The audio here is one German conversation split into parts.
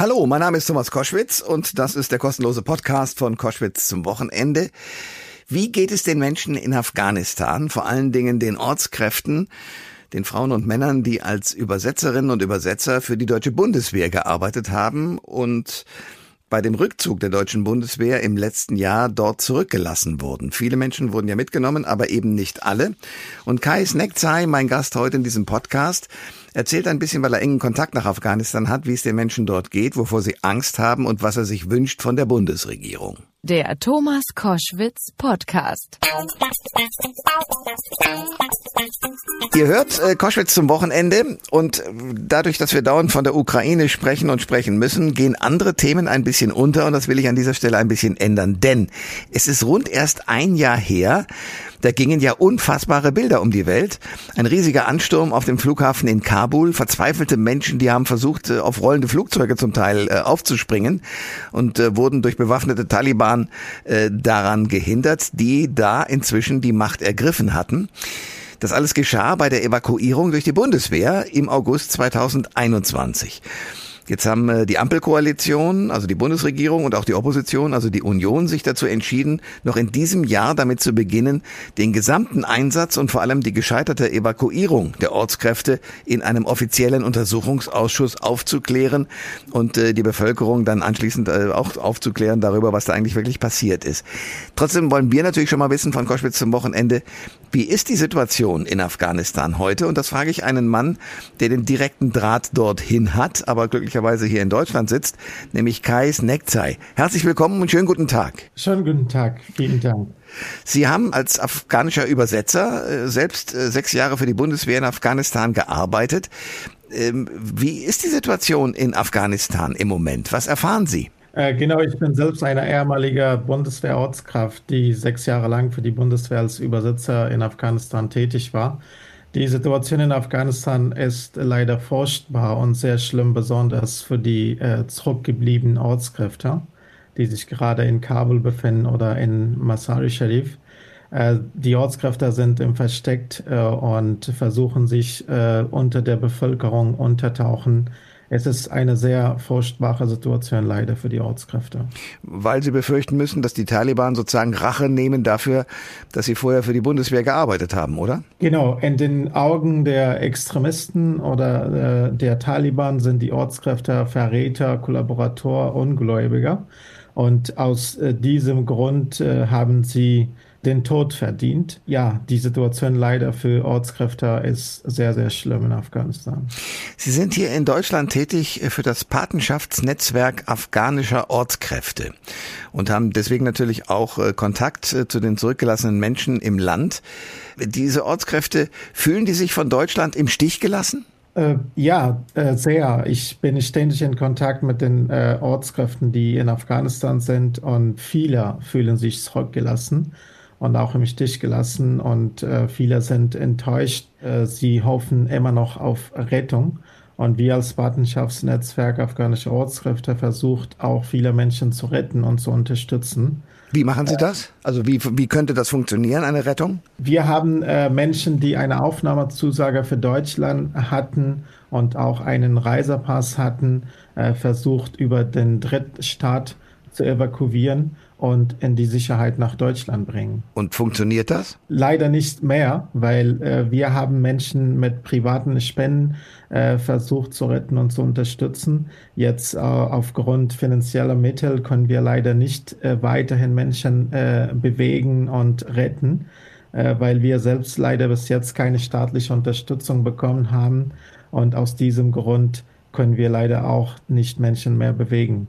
Hallo, mein Name ist Thomas Koschwitz und das ist der kostenlose Podcast von Koschwitz zum Wochenende. Wie geht es den Menschen in Afghanistan, vor allen Dingen den Ortskräften, den Frauen und Männern, die als Übersetzerinnen und Übersetzer für die deutsche Bundeswehr gearbeitet haben und bei dem Rückzug der deutschen Bundeswehr im letzten Jahr dort zurückgelassen wurden. Viele Menschen wurden ja mitgenommen, aber eben nicht alle. Und Kai Snekzai, mein Gast heute in diesem Podcast, erzählt ein bisschen, weil er engen Kontakt nach Afghanistan hat, wie es den Menschen dort geht, wovor sie Angst haben und was er sich wünscht von der Bundesregierung. Der Thomas Koschwitz Podcast. Ihr hört äh, Koschwitz zum Wochenende und dadurch, dass wir dauernd von der Ukraine sprechen und sprechen müssen, gehen andere Themen ein bisschen unter und das will ich an dieser Stelle ein bisschen ändern, denn es ist rund erst ein Jahr her, da gingen ja unfassbare Bilder um die Welt. Ein riesiger Ansturm auf dem Flughafen in Kabul, verzweifelte Menschen, die haben versucht, äh, auf rollende Flugzeuge zum Teil äh, aufzuspringen und äh, wurden durch bewaffnete Taliban daran gehindert, die da inzwischen die Macht ergriffen hatten. Das alles geschah bei der Evakuierung durch die Bundeswehr im August 2021. Jetzt haben äh, die Ampelkoalition, also die Bundesregierung und auch die Opposition, also die Union, sich dazu entschieden, noch in diesem Jahr damit zu beginnen, den gesamten Einsatz und vor allem die gescheiterte Evakuierung der Ortskräfte in einem offiziellen Untersuchungsausschuss aufzuklären und äh, die Bevölkerung dann anschließend äh, auch aufzuklären darüber, was da eigentlich wirklich passiert ist. Trotzdem wollen wir natürlich schon mal wissen von Koschwitz zum Wochenende, wie ist die Situation in Afghanistan heute? Und das frage ich einen Mann, der den direkten Draht dorthin hat, aber glücklicherweise glücklicherweise hier in Deutschland sitzt, nämlich Kais Nekzai. Herzlich willkommen und schönen guten Tag. Schönen guten Tag, vielen Dank. Sie haben als afghanischer Übersetzer äh, selbst äh, sechs Jahre für die Bundeswehr in Afghanistan gearbeitet. Ähm, wie ist die Situation in Afghanistan im Moment? Was erfahren Sie? Äh, genau, ich bin selbst eine ehemalige Bundeswehrortskraft, die sechs Jahre lang für die Bundeswehr als Übersetzer in Afghanistan tätig war. Die Situation in Afghanistan ist leider furchtbar und sehr schlimm, besonders für die äh, zurückgebliebenen Ortskräfte, die sich gerade in Kabul befinden oder in Masari Sharif. Äh, die Ortskräfte sind im Versteckt äh, und versuchen sich äh, unter der Bevölkerung untertauchen es ist eine sehr furchtbare Situation leider für die Ortskräfte. Weil sie befürchten müssen, dass die Taliban sozusagen Rache nehmen dafür, dass sie vorher für die Bundeswehr gearbeitet haben, oder? Genau, in den Augen der Extremisten oder äh, der Taliban sind die Ortskräfte Verräter, Kollaborator, Ungläubiger. Und aus äh, diesem Grund äh, haben sie den Tod verdient. Ja, die Situation leider für Ortskräfte ist sehr, sehr schlimm in Afghanistan. Sie sind hier in Deutschland tätig für das Patenschaftsnetzwerk afghanischer Ortskräfte und haben deswegen natürlich auch äh, Kontakt äh, zu den zurückgelassenen Menschen im Land. Diese Ortskräfte, fühlen die sich von Deutschland im Stich gelassen? Äh, ja, äh, sehr. Ich bin ständig in Kontakt mit den äh, Ortskräften, die in Afghanistan sind und viele fühlen sich zurückgelassen und auch im Stich gelassen und äh, viele sind enttäuscht. Äh, sie hoffen immer noch auf Rettung. Und wir als Patenschaftsnetzwerk afghanische Ortskräfte versucht auch viele Menschen zu retten und zu unterstützen. Wie machen Sie das? Also wie, wie könnte das funktionieren, eine Rettung? Wir haben äh, Menschen, die eine Aufnahmezusage für Deutschland hatten und auch einen Reisepass hatten, äh, versucht über den Drittstaat zu evakuieren und in die Sicherheit nach Deutschland bringen. Und funktioniert das? Leider nicht mehr, weil äh, wir haben Menschen mit privaten Spenden äh, versucht zu retten und zu unterstützen. Jetzt äh, aufgrund finanzieller Mittel können wir leider nicht äh, weiterhin Menschen äh, bewegen und retten, äh, weil wir selbst leider bis jetzt keine staatliche Unterstützung bekommen haben. Und aus diesem Grund können wir leider auch nicht Menschen mehr bewegen.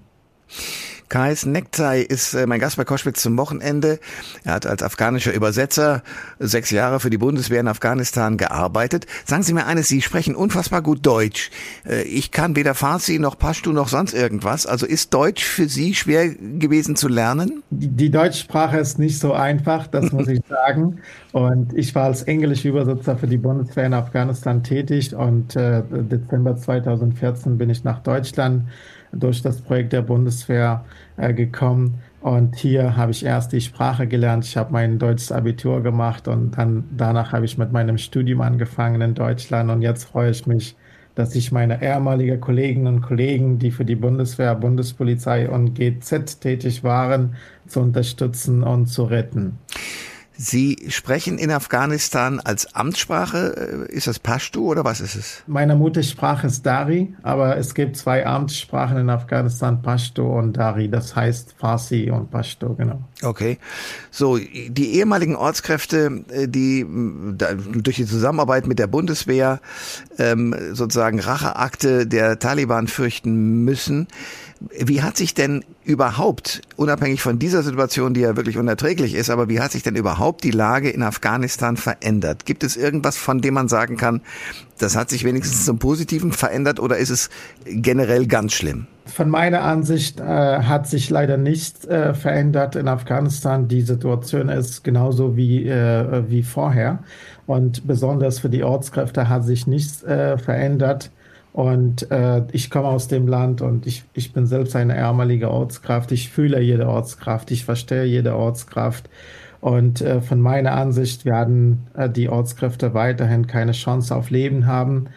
Kais Nektai ist äh, mein Gast bei Koschwitz zum Wochenende. Er hat als afghanischer Übersetzer sechs Jahre für die Bundeswehr in Afghanistan gearbeitet. Sagen Sie mir eines, Sie sprechen unfassbar gut Deutsch. Äh, ich kann weder Farsi noch Pashto noch sonst irgendwas. Also ist Deutsch für Sie schwer gewesen zu lernen? Die, die Deutschsprache ist nicht so einfach, das muss ich sagen. Und ich war als Englisch-Übersetzer für die Bundeswehr in Afghanistan tätig und äh, Dezember 2014 bin ich nach Deutschland durch das Projekt der Bundeswehr äh, gekommen. Und hier habe ich erst die Sprache gelernt. Ich habe mein deutsches Abitur gemacht und dann danach habe ich mit meinem Studium angefangen in Deutschland. Und jetzt freue ich mich dass ich meine ehemaligen Kolleginnen und Kollegen, die für die Bundeswehr, Bundespolizei und GZ tätig waren, zu unterstützen und zu retten. Sie sprechen in Afghanistan als Amtssprache. Ist das Pashto oder was ist es? Meine Muttersprache ist Dari, aber es gibt zwei Amtssprachen in Afghanistan, Pashto und Dari. Das heißt Farsi und Pashto, genau. Okay. So, die ehemaligen Ortskräfte, äh, die durch die Zusammenarbeit mit der Bundeswehr ähm, sozusagen Racheakte der Taliban fürchten müssen. Wie hat sich denn überhaupt, unabhängig von dieser Situation, die ja wirklich unerträglich ist, aber wie hat sich denn überhaupt die Lage in Afghanistan verändert? Gibt es irgendwas, von dem man sagen kann, das hat sich wenigstens zum Positiven verändert oder ist es generell ganz schlimm? Von meiner Ansicht äh, hat sich leider nichts äh, verändert in Afghanistan. Die Situation ist genauso wie, äh, wie vorher. Und besonders für die Ortskräfte hat sich nichts äh, verändert. Und äh, ich komme aus dem Land und ich, ich bin selbst eine ärmelige Ortskraft. Ich fühle jede Ortskraft, ich verstehe jede Ortskraft. Und äh, von meiner Ansicht werden äh, die Ortskräfte weiterhin keine Chance auf Leben haben.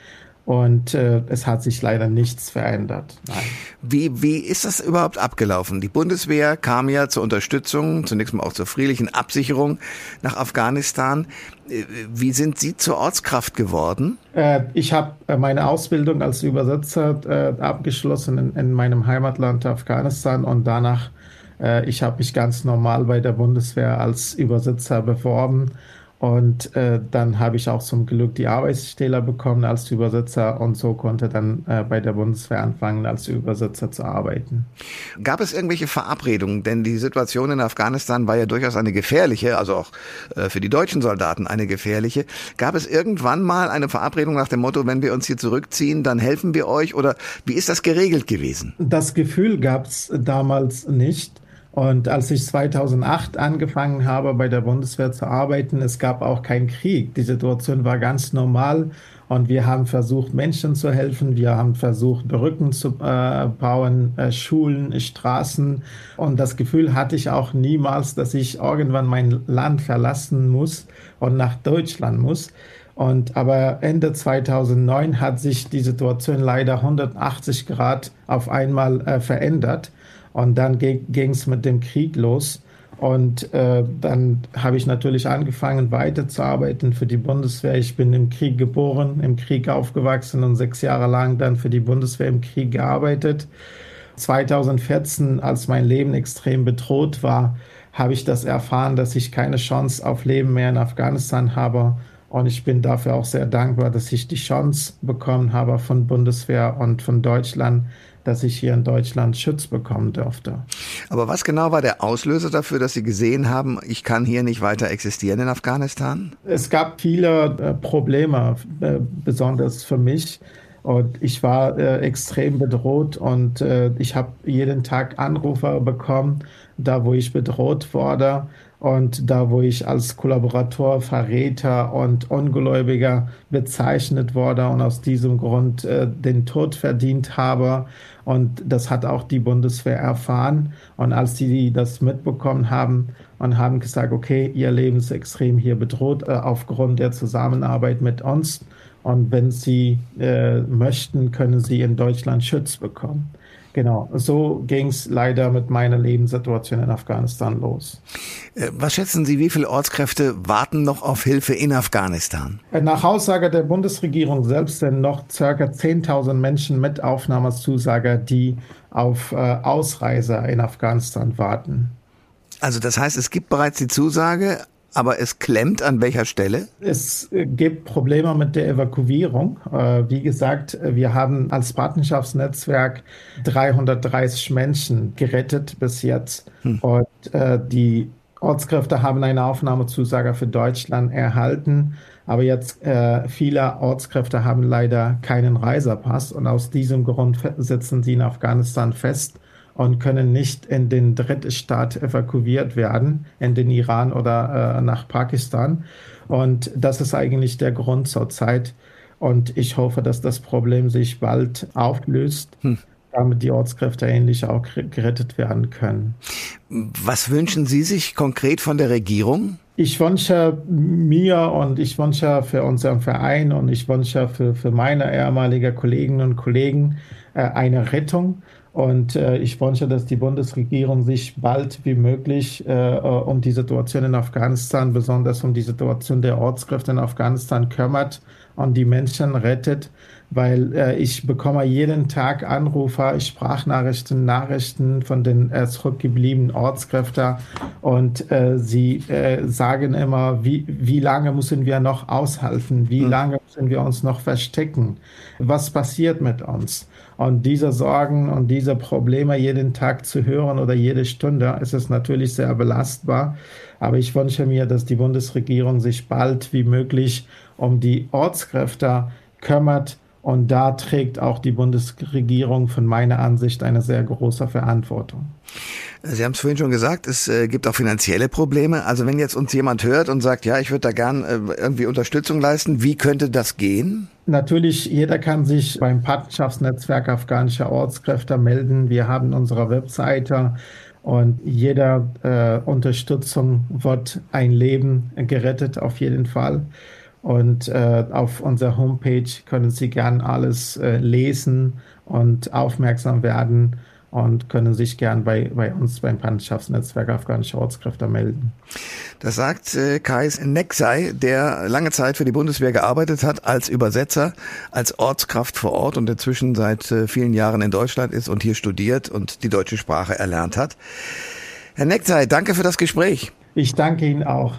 Und äh, es hat sich leider nichts verändert. Nein. Wie, wie ist das überhaupt abgelaufen? Die Bundeswehr kam ja zur Unterstützung, zunächst mal auch zur friedlichen Absicherung nach Afghanistan. Äh, wie sind Sie zur Ortskraft geworden? Äh, ich habe äh, meine Ausbildung als Übersetzer äh, abgeschlossen in, in, meinem Heimatland Afghanistan und danach, äh, ich habe mich ganz normal bei der Bundeswehr als Übersetzer beworben und äh, dann habe ich auch zum Glück die Arbeitsstelle bekommen als Übersetzer und so konnte dann äh, bei der Bundeswehr anfangen, als Übersetzer zu arbeiten. Gab es irgendwelche Verabredungen? Denn die Situation in Afghanistan war ja durchaus eine gefährliche, also auch äh, für die deutschen Soldaten eine gefährliche. Gab es irgendwann mal eine Verabredung nach dem Motto, wenn wir uns hier zurückziehen, dann helfen wir euch? Oder wie ist das geregelt gewesen? Das Gefühl gab es damals nicht. Und als ich 2008 angefangen habe, bei der Bundeswehr zu arbeiten, es gab auch keinen Krieg. Die Situation war ganz normal und wir haben versucht, Menschen zu helfen. Wir haben versucht, Brücken zu äh, bauen, äh, Schulen, Straßen. Und das Gefühl hatte ich auch niemals, dass ich irgendwann mein Land verlassen muss und nach Deutschland muss. Und aber Ende 2009 hat sich die Situation leider 180 Grad auf einmal äh, verändert. Und dann ging es mit dem Krieg los. Und äh, dann habe ich natürlich angefangen, weiterzuarbeiten für die Bundeswehr. Ich bin im Krieg geboren, im Krieg aufgewachsen und sechs Jahre lang dann für die Bundeswehr im Krieg gearbeitet. 2014, als mein Leben extrem bedroht war, habe ich das erfahren, dass ich keine Chance auf Leben mehr in Afghanistan habe. Und ich bin dafür auch sehr dankbar, dass ich die Chance bekommen habe von Bundeswehr und von Deutschland, dass ich hier in Deutschland Schutz bekommen durfte. Aber was genau war der Auslöser dafür, dass Sie gesehen haben, ich kann hier nicht weiter existieren in Afghanistan? Es gab viele äh, Probleme, äh, besonders für mich. Und ich war äh, extrem bedroht und äh, ich habe jeden Tag Anrufe bekommen, da wo ich bedroht wurde und da wo ich als Kollaborator, Verräter und Ungläubiger bezeichnet wurde und aus diesem Grund äh, den Tod verdient habe. Und das hat auch die Bundeswehr erfahren. Und als die das mitbekommen haben und haben gesagt, okay, ihr Leben ist extrem hier bedroht äh, aufgrund der Zusammenarbeit mit uns. Und wenn sie äh, möchten, können sie in Deutschland Schutz bekommen. Genau, so ging es leider mit meiner Lebenssituation in Afghanistan los. Äh, was schätzen Sie, wie viele Ortskräfte warten noch auf Hilfe in Afghanistan? Äh, nach Aussage der Bundesregierung selbst sind noch circa 10.000 Menschen mit Aufnahmezusage, die auf äh, Ausreise in Afghanistan warten. Also das heißt, es gibt bereits die Zusage, aber es klemmt an welcher Stelle? Es äh, gibt Probleme mit der Evakuierung. Äh, wie gesagt, wir haben als Partnerschaftsnetzwerk 330 Menschen gerettet bis jetzt. Hm. Und äh, die Ortskräfte haben eine Aufnahmezusage für Deutschland erhalten. Aber jetzt äh, viele Ortskräfte haben leider keinen Reisepass und aus diesem Grund sitzen sie in Afghanistan fest und können nicht in den Drittstaat evakuiert werden, in den Iran oder äh, nach Pakistan. Und das ist eigentlich der Grund zurzeit. Und ich hoffe, dass das Problem sich bald auflöst. Hm damit die Ortskräfte ähnlich auch gerettet werden können. Was wünschen Sie sich konkret von der Regierung? Ich wünsche mir und ich wünsche für unseren Verein und ich wünsche für, für meine ehemaligen Kolleginnen und Kollegen äh, eine Rettung. Und äh, ich wünsche, dass die Bundesregierung sich bald wie möglich äh, um die Situation in Afghanistan, besonders um die Situation der Ortskräfte in Afghanistan kümmert und die Menschen rettet weil äh, ich bekomme jeden Tag Anrufe, Sprachnachrichten, Nachrichten von den äh, zurückgebliebenen Ortskräften und äh, sie äh, sagen immer, wie, wie lange müssen wir noch aushalten, wie mhm. lange müssen wir uns noch verstecken, was passiert mit uns. Und diese Sorgen und diese Probleme jeden Tag zu hören oder jede Stunde, ist es natürlich sehr belastbar. Aber ich wünsche mir, dass die Bundesregierung sich bald wie möglich um die Ortskräfte kümmert, und da trägt auch die Bundesregierung von meiner Ansicht eine sehr große Verantwortung. Sie haben es vorhin schon gesagt, es äh, gibt auch finanzielle Probleme. Also wenn jetzt uns jemand hört und sagt, ja, ich würde da gern äh, irgendwie Unterstützung leisten, wie könnte das gehen? Natürlich, jeder kann sich beim Partnerschaftsnetzwerk afghanischer Ortskräfte melden. Wir haben unsere Webseite und jeder äh, Unterstützung wird ein Leben gerettet, auf jeden Fall. Und äh, auf unserer Homepage können Sie gern alles äh, lesen und aufmerksam werden und können sich gern bei, bei uns beim Partnerschaftsnetzwerk Afghanische Ortskräfte melden. Das sagt äh, Kais Nexai, der lange Zeit für die Bundeswehr gearbeitet hat als Übersetzer, als Ortskraft vor Ort und inzwischen seit äh, vielen Jahren in Deutschland ist und hier studiert und die deutsche Sprache erlernt hat. Herr Nexai, danke für das Gespräch. Ich danke Ihnen auch.